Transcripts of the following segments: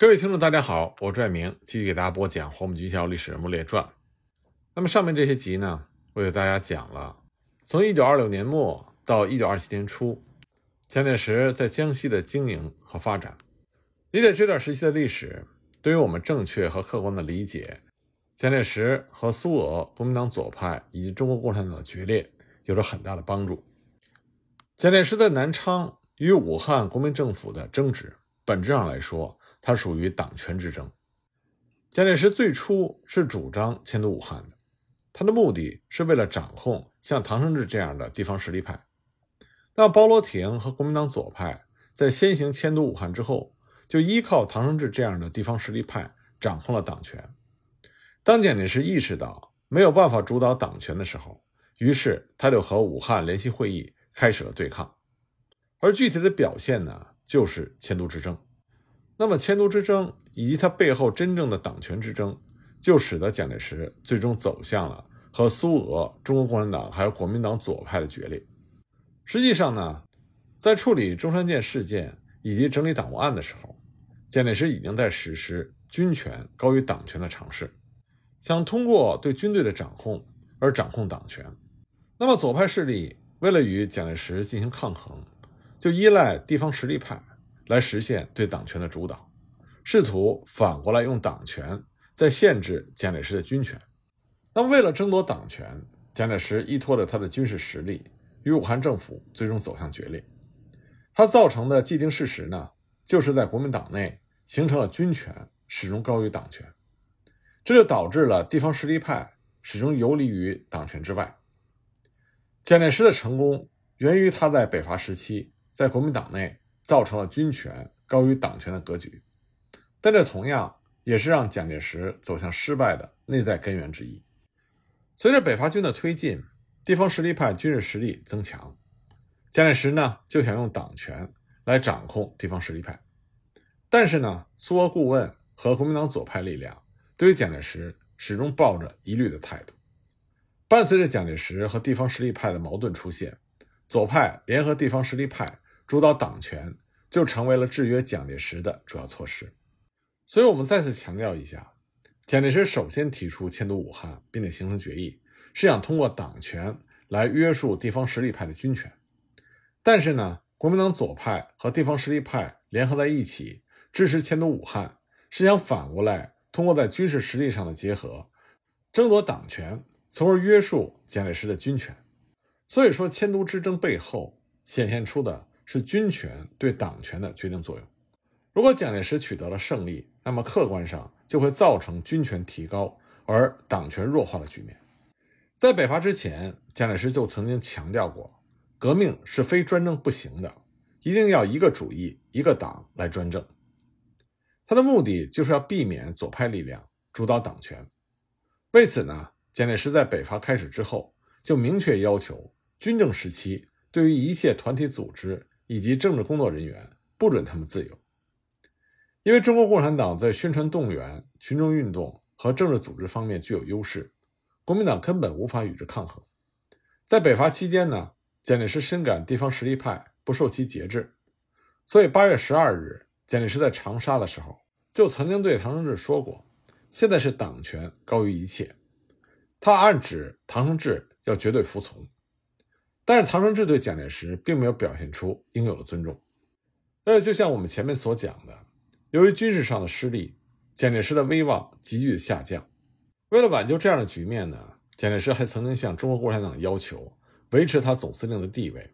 各位听众，大家好，我拽明继续给大家播讲《黄埔军校历史人物列传》。那么上面这些集呢，我给大家讲了从1926年末到1927年初，蒋介石在江西的经营和发展。理解这段时期的历史，对于我们正确和客观的理解蒋介石和苏俄国民党左派以及中国共产党的决裂，有着很大的帮助。蒋介石在南昌与武汉国民政府的争执，本质上来说，它属于党权之争。蒋介石最初是主张迁都武汉的，他的目的是为了掌控像唐生智这样的地方实力派。那包罗廷和国民党左派在先行迁都武汉之后，就依靠唐生智这样的地方实力派掌控了党权。当蒋介石意识到没有办法主导党权的时候，于是他就和武汉联席会议。开始了对抗，而具体的表现呢，就是迁都之争。那么，迁都之争以及它背后真正的党权之争，就使得蒋介石最终走向了和苏俄、中国共产党还有国民党左派的决裂。实际上呢，在处理中山舰事件以及整理党务案的时候，蒋介石已经在实施军权高于党权的尝试，想通过对军队的掌控而掌控党权。那么，左派势力。为了与蒋介石进行抗衡，就依赖地方实力派来实现对党权的主导，试图反过来用党权在限制蒋介石的军权。那么，为了争夺党权，蒋介石依托着他的军事实力，与武汉政府最终走向决裂。他造成的既定事实呢，就是在国民党内形成了军权始终高于党权，这就导致了地方实力派始终游离于党权之外。蒋介石的成功源于他在北伐时期在国民党内造成了军权高于党权的格局，但这同样也是让蒋介石走向失败的内在根源之一。随着北伐军的推进，地方实力派军事实力增强，蒋介石呢就想用党权来掌控地方实力派，但是呢，苏俄顾问和国民党左派力量对于蒋介石始终抱着疑虑的态度。伴随着蒋介石和地方实力派的矛盾出现，左派联合地方实力派主导党权，就成为了制约蒋介石的主要措施。所以，我们再次强调一下，蒋介石首先提出迁都武汉，并且形成决议，是想通过党权来约束地方实力派的军权。但是呢，国民党左派和地方实力派联合在一起支持迁都武汉，是想反过来通过在军事实力上的结合，争夺党权。从而约束蒋介石的军权，所以说迁都之争背后显现出的是军权对党权的决定作用。如果蒋介石取得了胜利，那么客观上就会造成军权提高而党权弱化的局面。在北伐之前，蒋介石就曾经强调过，革命是非专政不行的，一定要一个主义、一个党来专政。他的目的就是要避免左派力量主导党权。为此呢？蒋介石在北伐开始之后，就明确要求军政时期对于一切团体组织以及政治工作人员不准他们自由，因为中国共产党在宣传动员、群众运动和政治组织方面具有优势，国民党根本无法与之抗衡。在北伐期间呢，蒋介石深感地方实力派不受其节制，所以八月十二日，蒋介石在长沙的时候就曾经对唐生智说过：“现在是党权高于一切。”他暗指唐生智要绝对服从，但是唐生智对蒋介石并没有表现出应有的尊重。那就像我们前面所讲的，由于军事上的失利，蒋介石的威望急剧下降。为了挽救这样的局面呢，蒋介石还曾经向中国共产党要求维持他总司令的地位，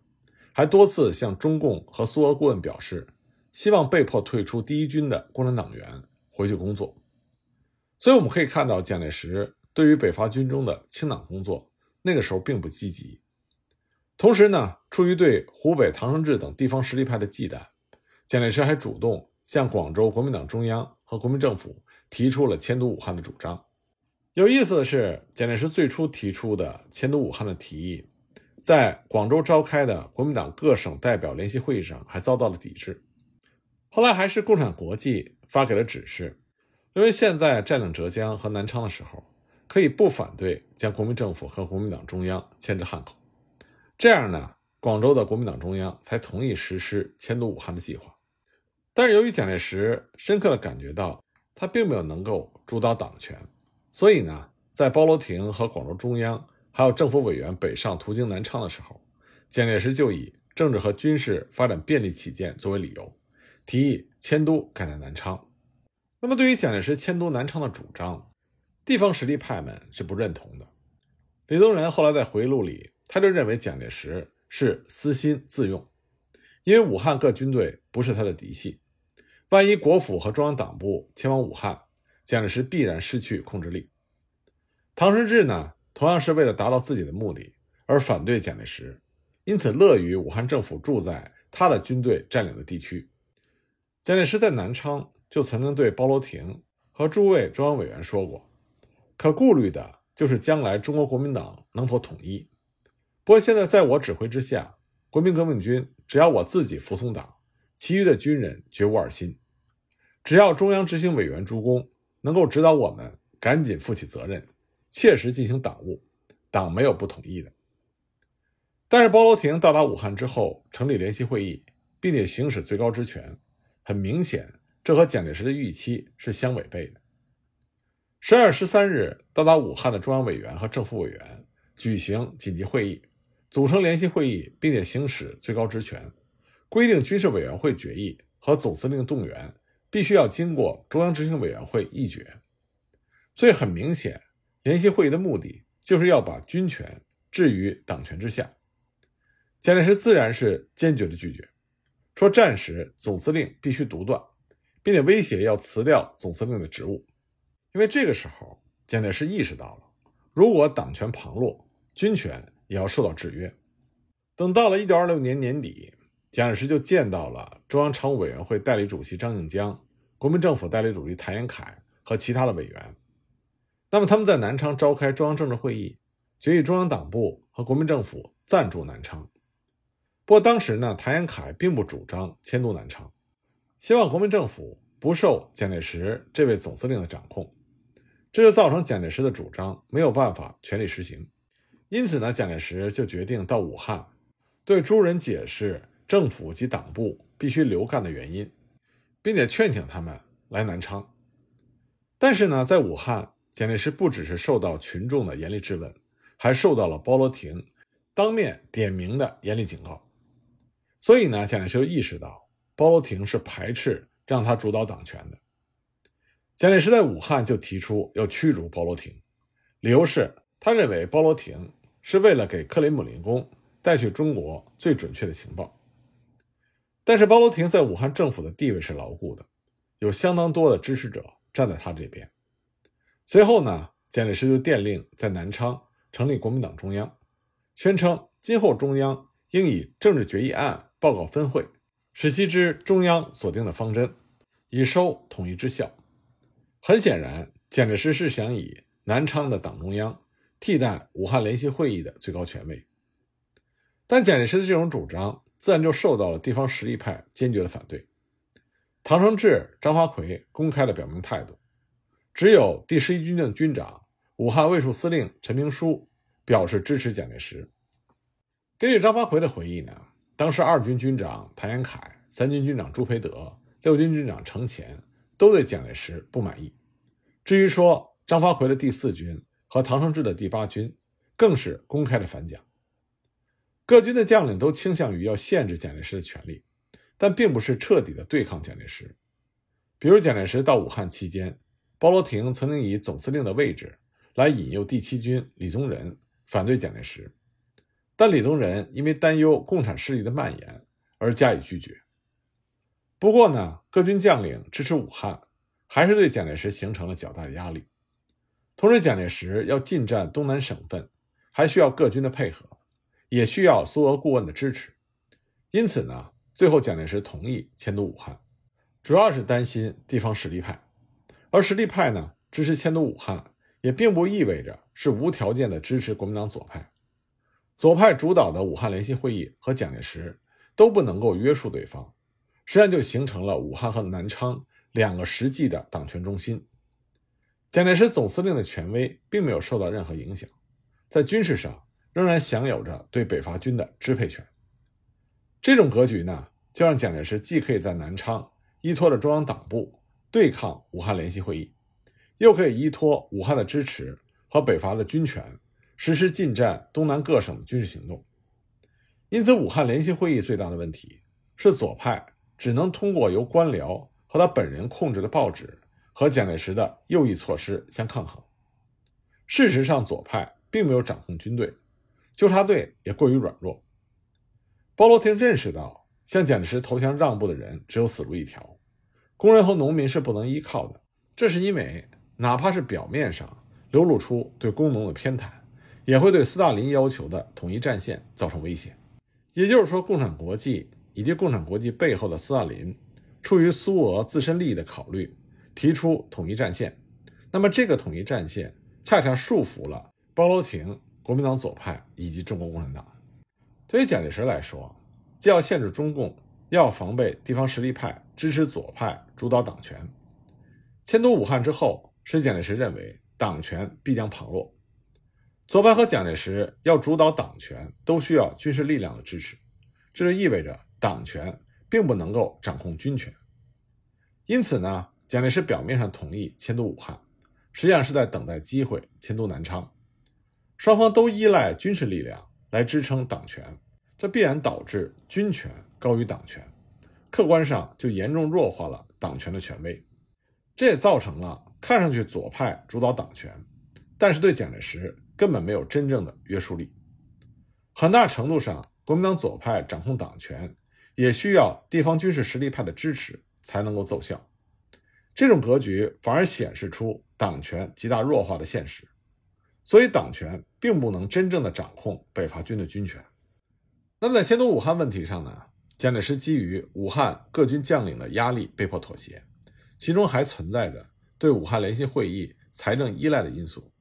还多次向中共和苏俄顾问表示，希望被迫退出第一军的共产党员回去工作。所以我们可以看到，蒋介石。对于北伐军中的清党工作，那个时候并不积极。同时呢，出于对湖北唐生智等地方实力派的忌惮，蒋介石还主动向广州国民党中央和国民政府提出了迁都武汉的主张。有意思的是，蒋介石最初提出的迁都武汉的提议，在广州召开的国民党各省代表联席会议上还遭到了抵制。后来还是共产国际发给了指示，因为现在占领浙江和南昌的时候。可以不反对将国民政府和国民党中央迁至汉口，这样呢，广州的国民党中央才同意实施迁都武汉的计划。但是由于蒋介石深刻的感觉到他并没有能够主导党权，所以呢，在包罗廷和广州中央还有政府委员北上途经南昌的时候，蒋介石就以政治和军事发展便利起见作为理由，提议迁都改在南昌。那么，对于蒋介石迁都南昌的主张，地方实力派们是不认同的。李宗仁后来在回忆录里，他就认为蒋介石是私心自用，因为武汉各军队不是他的嫡系，万一国府和中央党部前往武汉，蒋介石必然失去控制力。唐生智呢，同样是为了达到自己的目的而反对蒋介石，因此乐于武汉政府住在他的军队占领的地区。蒋介石在南昌就曾经对包罗廷和诸位中央委员说过，可顾虑的。就是将来中国国民党能否统一？不过现在在我指挥之下，国民革命军只要我自己服从党，其余的军人绝无二心。只要中央执行委员朱公能够指导我们，赶紧负起责任，切实进行党务，党没有不同意的。但是包罗廷到达武汉之后，成立联席会议，并且行使最高职权，很明显，这和蒋介石的预期是相违背的。十二月十三日到达武汉的中央委员和政府委员举行紧急会议，组成联席会议，并且行使最高职权，规定军事委员会决议和总司令动员必须要经过中央执行委员会议决。所以很明显，联席会议的目的就是要把军权置于党权之下。蒋介石自然是坚决的拒绝，说战时总司令必须独断，并且威胁要辞掉总司令的职务。因为这个时候，蒋介石意识到了，如果党权旁落，军权也要受到制约。等到了1926年年底，蒋介石就见到了中央常务委员会代理主席张静江、国民政府代理主席谭延闿和其他的委员。那么他们在南昌召开中央政治会议，决议中央党部和国民政府暂驻南昌。不过当时呢，谭延闿并不主张迁都南昌，希望国民政府不受蒋介石这位总司令的掌控。这就造成蒋介石的主张没有办法全力实行，因此呢，蒋介石就决定到武汉，对诸人解释政府及党部必须留干的原因，并且劝请他们来南昌。但是呢，在武汉，蒋介石不只是受到群众的严厉质问，还受到了包罗廷当面点名的严厉警告。所以呢，蒋介石就意识到包罗廷是排斥让他主导党权的。蒋介石在武汉就提出要驱逐包罗廷，理由是他认为包罗廷是为了给克里姆林宫带去中国最准确的情报。但是包罗廷在武汉政府的地位是牢固的，有相当多的支持者站在他这边。随后呢，蒋介石就电令在南昌成立国民党中央，宣称今后中央应以政治决议案报告分会，使其知中央所定的方针，以收统一之效。很显然，蒋介石是想以南昌的党中央替代武汉联席会议的最高权威，但蒋介石的这种主张自然就受到了地方实力派坚决的反对。唐生智、张发奎公开的表明态度，只有第十一军的军长、武汉卫戍司令陈明书表示支持蒋介石。根据张发奎的回忆呢，当时二军军长谭延闿、三军军长朱培德、六军军长程潜。都对蒋介石不满意。至于说张发奎的第四军和唐生智的第八军，更是公开的反蒋。各军的将领都倾向于要限制蒋介石的权利，但并不是彻底的对抗蒋介石。比如蒋介石到武汉期间，包罗廷曾经以总司令的位置来引诱第七军李宗仁反对蒋介石，但李宗仁因为担忧共产势力的蔓延而加以拒绝。不过呢，各军将领支持武汉，还是对蒋介石形成了较大的压力。同时，蒋介石要进占东南省份，还需要各军的配合，也需要苏俄顾问的支持。因此呢，最后蒋介石同意迁都武汉，主要是担心地方实力派。而实力派呢，支持迁都武汉，也并不意味着是无条件的支持国民党左派。左派主导的武汉联席会议和蒋介石都不能够约束对方。实际上就形成了武汉和南昌两个实际的党权中心。蒋介石总司令的权威并没有受到任何影响，在军事上仍然享有着对北伐军的支配权。这种格局呢，就让蒋介石既可以在南昌依托着中央党部对抗武汉联席会议，又可以依托武汉的支持和北伐的军权，实施进占东南各省的军事行动。因此，武汉联席会议最大的问题是左派只能通过由官僚和他本人控制的报纸和蒋介石的右翼措施相抗衡。事实上，左派并没有掌控军队，纠察队也过于软弱。包罗廷认识到，向蒋介石投降让步的人只有死路一条，工人和农民是不能依靠的。这是因为，哪怕是表面上流露出对工农的偏袒，也会对斯大林要求的统一战线造成威胁。也就是说，共产国际以及共产国际背后的斯大林，出于苏俄自身利益的考虑，提出统一战线。那么，这个统一战线恰恰束缚了包罗廷、国民党左派以及中国共产党。对于蒋介石来说，既要限制中共，又要防备地方实力派支持左派主导党权。迁都武汉之后，使蒋介石认为党权必将旁落。左派和蒋介石要主导党权，都需要军事力量的支持，这就意味着党权并不能够掌控军权。因此呢，蒋介石表面上同意迁都武汉，实际上是在等待机会迁都南昌。双方都依赖军事力量来支撑党权，这必然导致军权高于党权，客观上就严重弱化了党权的权威。这也造成了看上去左派主导党权，但是对蒋介石。根本没有真正的约束力，很大程度上，国民党左派掌控党权，也需要地方军事实力派的支持才能够奏效。这种格局反而显示出党权极大弱化的现实，所以党权并不能真正的掌控北伐军的军权。那么在迁都武汉问题上呢？蒋介石基于武汉各军将领的压力被迫妥协，其中还存在着对武汉联席会议财政依赖的因素。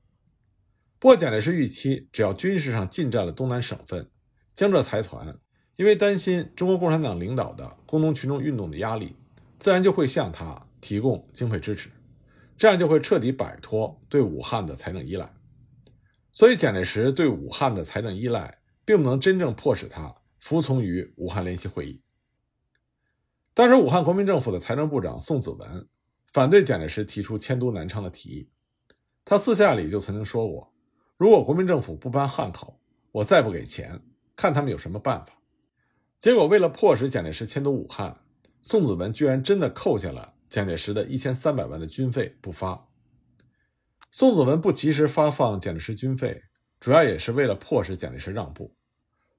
不过，蒋介石预期，只要军事上进占了东南省份，江浙财团因为担心中国共产党领导的工农群众运动的压力，自然就会向他提供经费支持，这样就会彻底摆脱对武汉的财政依赖。所以，蒋介石对武汉的财政依赖，并不能真正迫使他服从于武汉联席会议。当时，武汉国民政府的财政部长宋子文反对蒋介石提出迁都南昌的提议，他私下里就曾经说过。如果国民政府不搬汉口，我再不给钱，看他们有什么办法。结果，为了迫使蒋介石迁都武汉，宋子文居然真的扣下了蒋介石的一千三百万的军费不发。宋子文不及时发放蒋介石军费，主要也是为了迫使蒋介石让步。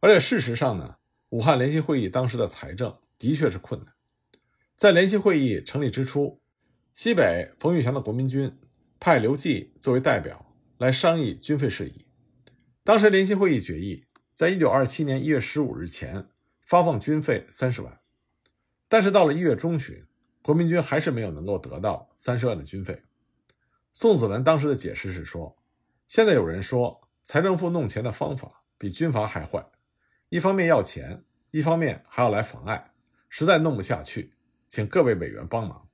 而且事实上呢，武汉联席会议当时的财政的确是困难。在联席会议成立之初，西北冯玉祥的国民军派刘季作为代表。来商议军费事宜。当时联席会议决议，在一九二七年一月十五日前发放军费三十万，但是到了一月中旬，国民军还是没有能够得到三十万的军费。宋子文当时的解释是说：“现在有人说财政部弄钱的方法比军阀还坏，一方面要钱，一方面还要来妨碍，实在弄不下去，请各位委员帮忙。”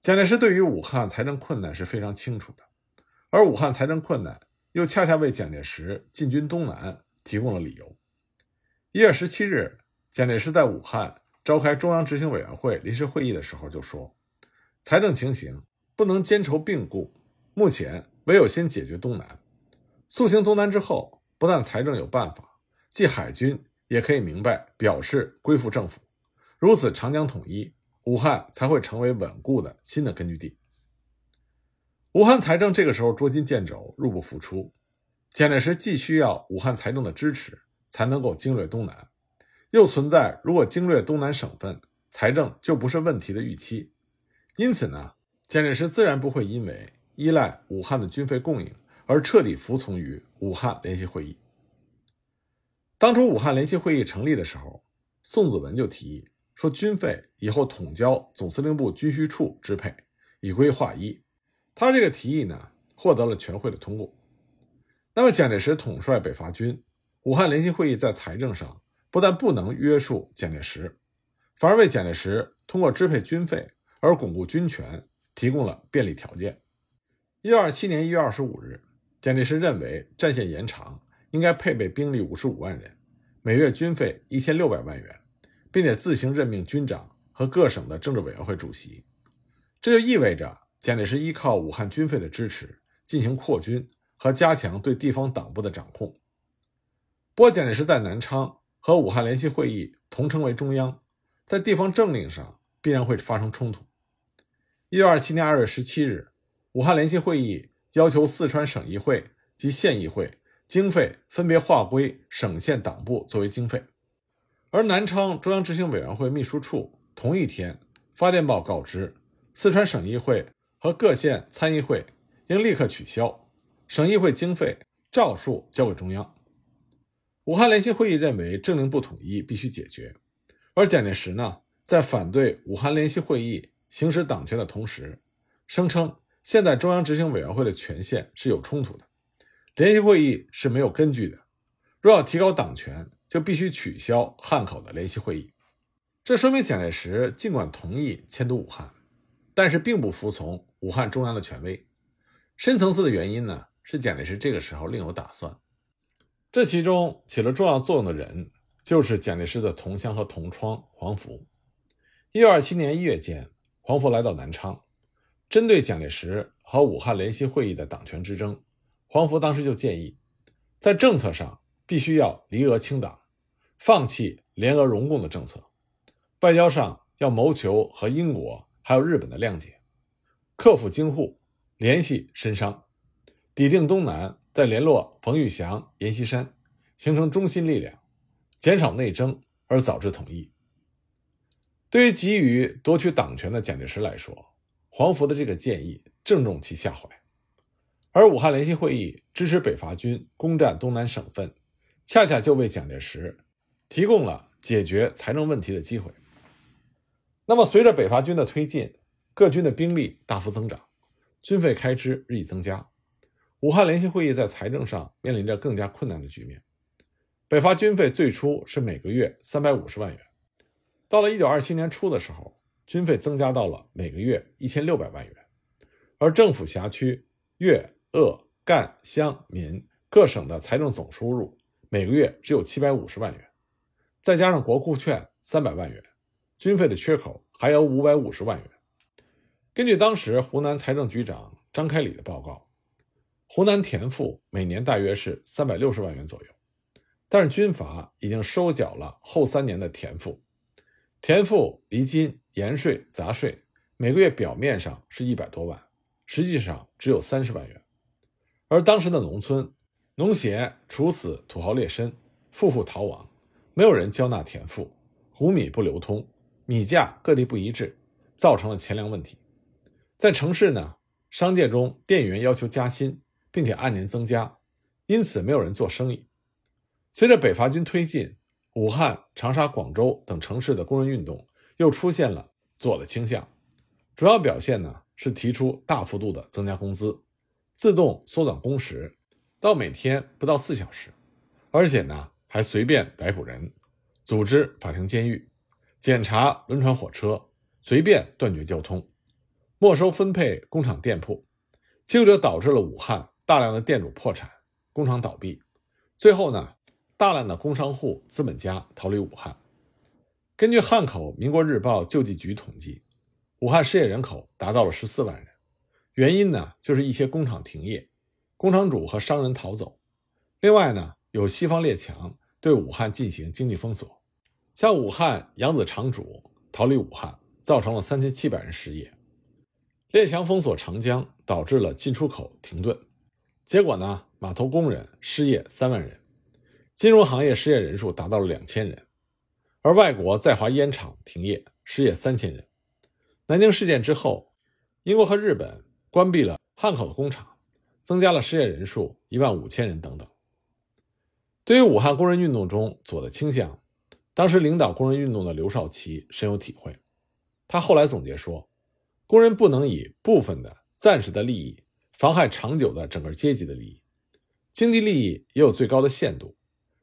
蒋介石对于武汉财政困难是非常清楚的。而武汉财政困难，又恰恰为蒋介石进军东南提供了理由。一月十七日，蒋介石在武汉召开中央执行委员会临时会议的时候就说：“财政情形不能兼筹并顾，目前唯有先解决东南。肃清东南之后，不但财政有办法，即海军也可以明白表示归附政府。如此，长江统一，武汉才会成为稳固的新的根据地。”武汉财政这个时候捉襟见肘，入不敷出。蒋介石既需要武汉财政的支持，才能够经略东南，又存在如果经略东南省份，财政就不是问题的预期。因此呢，蒋介石自然不会因为依赖武汉的军费供应而彻底服从于武汉联席会议。当初武汉联席会议成立的时候，宋子文就提议说，军费以后统交总司令部军需处支配，以归划一。他这个提议呢，获得了全会的通过。那么，蒋介石统帅北伐军，武汉联席会议在财政上不但不能约束蒋介石，反而为蒋介石通过支配军费而巩固军权提供了便利条件。一九二七年一月二十五日，蒋介石认为战线延长应该配备兵力五十五万人，每月军费一千六百万元，并且自行任命军长和各省的政治委员会主席。这就意味着蒋介石依靠武汉军费的支持进行扩军和加强对地方党部的掌控。不过，蒋介石在南昌和武汉联席会议同称为中央，在地方政令上必然会发生冲突。一九二七年二月十七日，武汉联席会议要求四川省议会及县议会经费分别划归省县党部作为经费，而南昌中央执行委员会秘书处同一天发电报告知四川省议会和各县参议会应立刻取消省议会经费，照数交给中央。武汉联席会议认为政令不统一必须解决，而蒋介石呢，在反对武汉联席会议行使党权的同时，声称现在中央执行委员会的权限是有冲突的，联席会议是没有根据的。若要提高党权，就必须取消汉口的联席会议。这说明蒋介石尽管同意迁都武汉，但是并不服从武汉中央的权威。深层次的原因呢，是蒋介石这个时候另有打算。这其中起了重要作用的人，就是蒋介石的同乡和同窗黄福。一九二七年一月间，黄福来到南昌，针对蒋介石和武汉联席会议的党权之争，黄福当时就建议，在政策上必须要离俄清党，放弃联俄容共的政策；外交上要谋求和英国还有日本的谅解，克服京沪，联系深商，抵定东南。再联络冯玉祥、阎锡山，形成中心力量，减少内争，而早日统一。对于急于夺取党权的蒋介石来说，黄福的这个建议正中其下怀。而武汉联席会议支持北伐军攻占东南省份，恰恰就为蒋介石提供了解决财政问题的机会。那么，随着北伐军的推进，各军的兵力大幅增长，军费开支日益增加。武汉联席会议在财政上面临着更加困难的局面。北伐军费最初是每个月三百五十万元，到了一九二七年初的时候，军费增加到了每个月一千六百万元，而政府辖区粤鄂赣湘闽各省的财政总收入每个月只有七百五十万元，再加上国库券三百万元，军费的缺口还有五百五十万元。根据当时湖南财政局长张开礼的报告。湖南田赋每年大约是三百六十万元左右，但是军阀已经收缴了后三年的田赋，田赋、厘金、盐税、杂税，每个月表面上是一百多万，实际上只有三十万元。而当时的农村，农协处死土豪劣绅，富户逃亡，没有人交纳田赋，谷米不流通，米价各地不一致，造成了钱粮问题。在城市呢，商界中店员要求加薪。并且按年增加，因此没有人做生意。随着北伐军推进，武汉、长沙、广州等城市的工人运动又出现了左的倾向。主要表现呢是提出大幅度的增加工资，自动缩短工时到每天不到四小时，而且呢还随便逮捕人，组织法庭监狱，检查轮船火车，随便断绝交通，没收分配工厂店铺，结果就导致了武汉。大量的店主破产，工厂倒闭，最后呢，大量的工商户、资本家逃离武汉。根据汉口民国日报救济局统计，武汉失业人口达到了十四万人。原因呢，就是一些工厂停业，工厂主和商人逃走。另外呢，有西方列强对武汉进行经济封锁，像武汉扬子厂主逃离武汉，造成了三千七百人失业。列强封锁长江，导致了进出口停顿。结果呢？码头工人失业三万人，金融行业失业人数达到了两千人，而外国在华烟厂停业，失业三千人。南京事件之后，英国和日本关闭了汉口的工厂，增加了失业人数一万五千人等等。对于武汉工人运动中左的倾向，当时领导工人运动的刘少奇深有体会。他后来总结说：“工人不能以部分的、暂时的利益。”妨害长久的整个阶级的利益，经济利益也有最高的限度，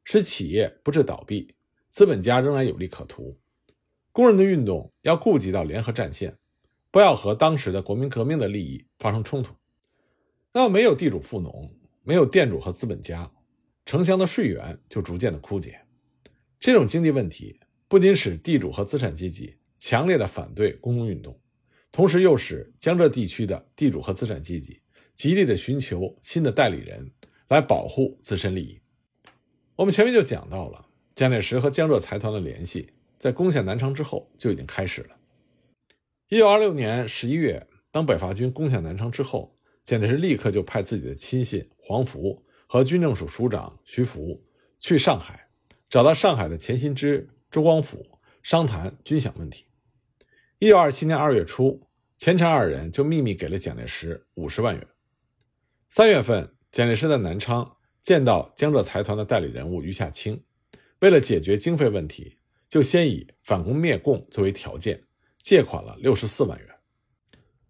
使企业不致倒闭，资本家仍然有利可图。工人的运动要顾及到联合战线，不要和当时的国民革命的利益发生冲突。那么，没有地主富农，没有店主和资本家，城乡的税源就逐渐的枯竭。这种经济问题不仅使地主和资产阶级强烈的反对工农运动，同时又使江浙地区的地主和资产阶级极力的寻求新的代理人来保护自身利益。我们前面就讲到了蒋介石和江浙财团的联系，在攻下南昌之后就已经开始了。一九二六年十一月，当北伐军攻下南昌之后，蒋介石立刻就派自己的亲信黄福和军政署署长徐福去上海，找到上海的钱新之、周光甫商谈军饷问题。一九二七年二月初，钱陈二人就秘密给了蒋介石五十万元。三月份，蒋介石在南昌见到江浙财团的代理人物余下清，为了解决经费问题，就先以反共灭共作为条件。借款了六十四万元。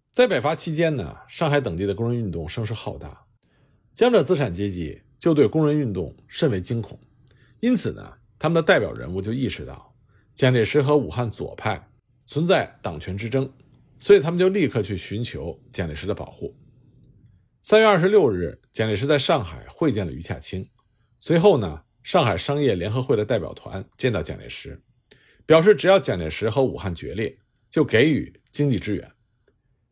在北伐期间呢，上海等地的工人运动声势浩大，江浙资产阶级就对工人运动甚为惊恐，因此呢，他们的代表人物就意识到蒋介石和武汉左派存在党权之争，所以他们就立刻去寻求蒋介石的保护。三月二十六日，蒋介石在上海会见了余洽清，随后呢，上海商业联合会的代表团见到蒋介石，表示只要蒋介石和武汉决裂。就给予经济支援，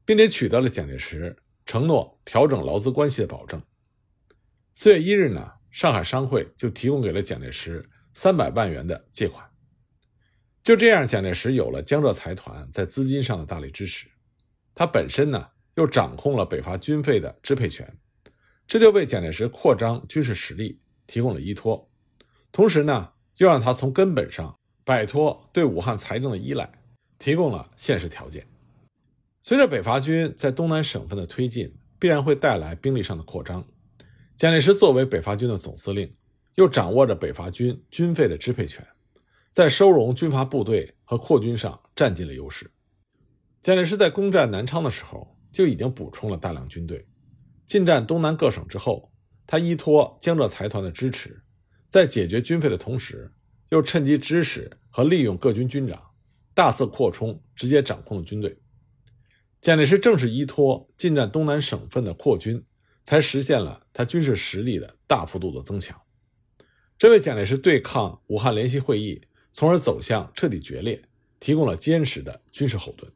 并且取得了蒋介石承诺调整劳资关系的保证。四月一日呢，上海商会就提供给了蒋介石三百万元的借款。就这样，蒋介石有了江浙财团在资金上的大力支持，他本身呢又掌控了北伐军费的支配权，这就为蒋介石扩张军事实力提供了依托，同时呢又让他从根本上摆脱对武汉财政的依赖。提供了现实条件。随着北伐军在东南省份的推进，必然会带来兵力上的扩张。蒋介石作为北伐军的总司令，又掌握着北伐军军费的支配权，在收容军阀部队和扩军上占尽了优势。蒋介石在攻占南昌的时候，就已经补充了大量军队。进占东南各省之后，他依托江浙财团的支持，在解决军费的同时，又趁机指使和利用各军军长。大肆扩充，直接掌控了军队。蒋介石正是依托进占东南省份的扩军，才实现了他军事实力的大幅度的增强。这为蒋介石对抗武汉联席会议，从而走向彻底决裂，提供了坚实的军事后盾。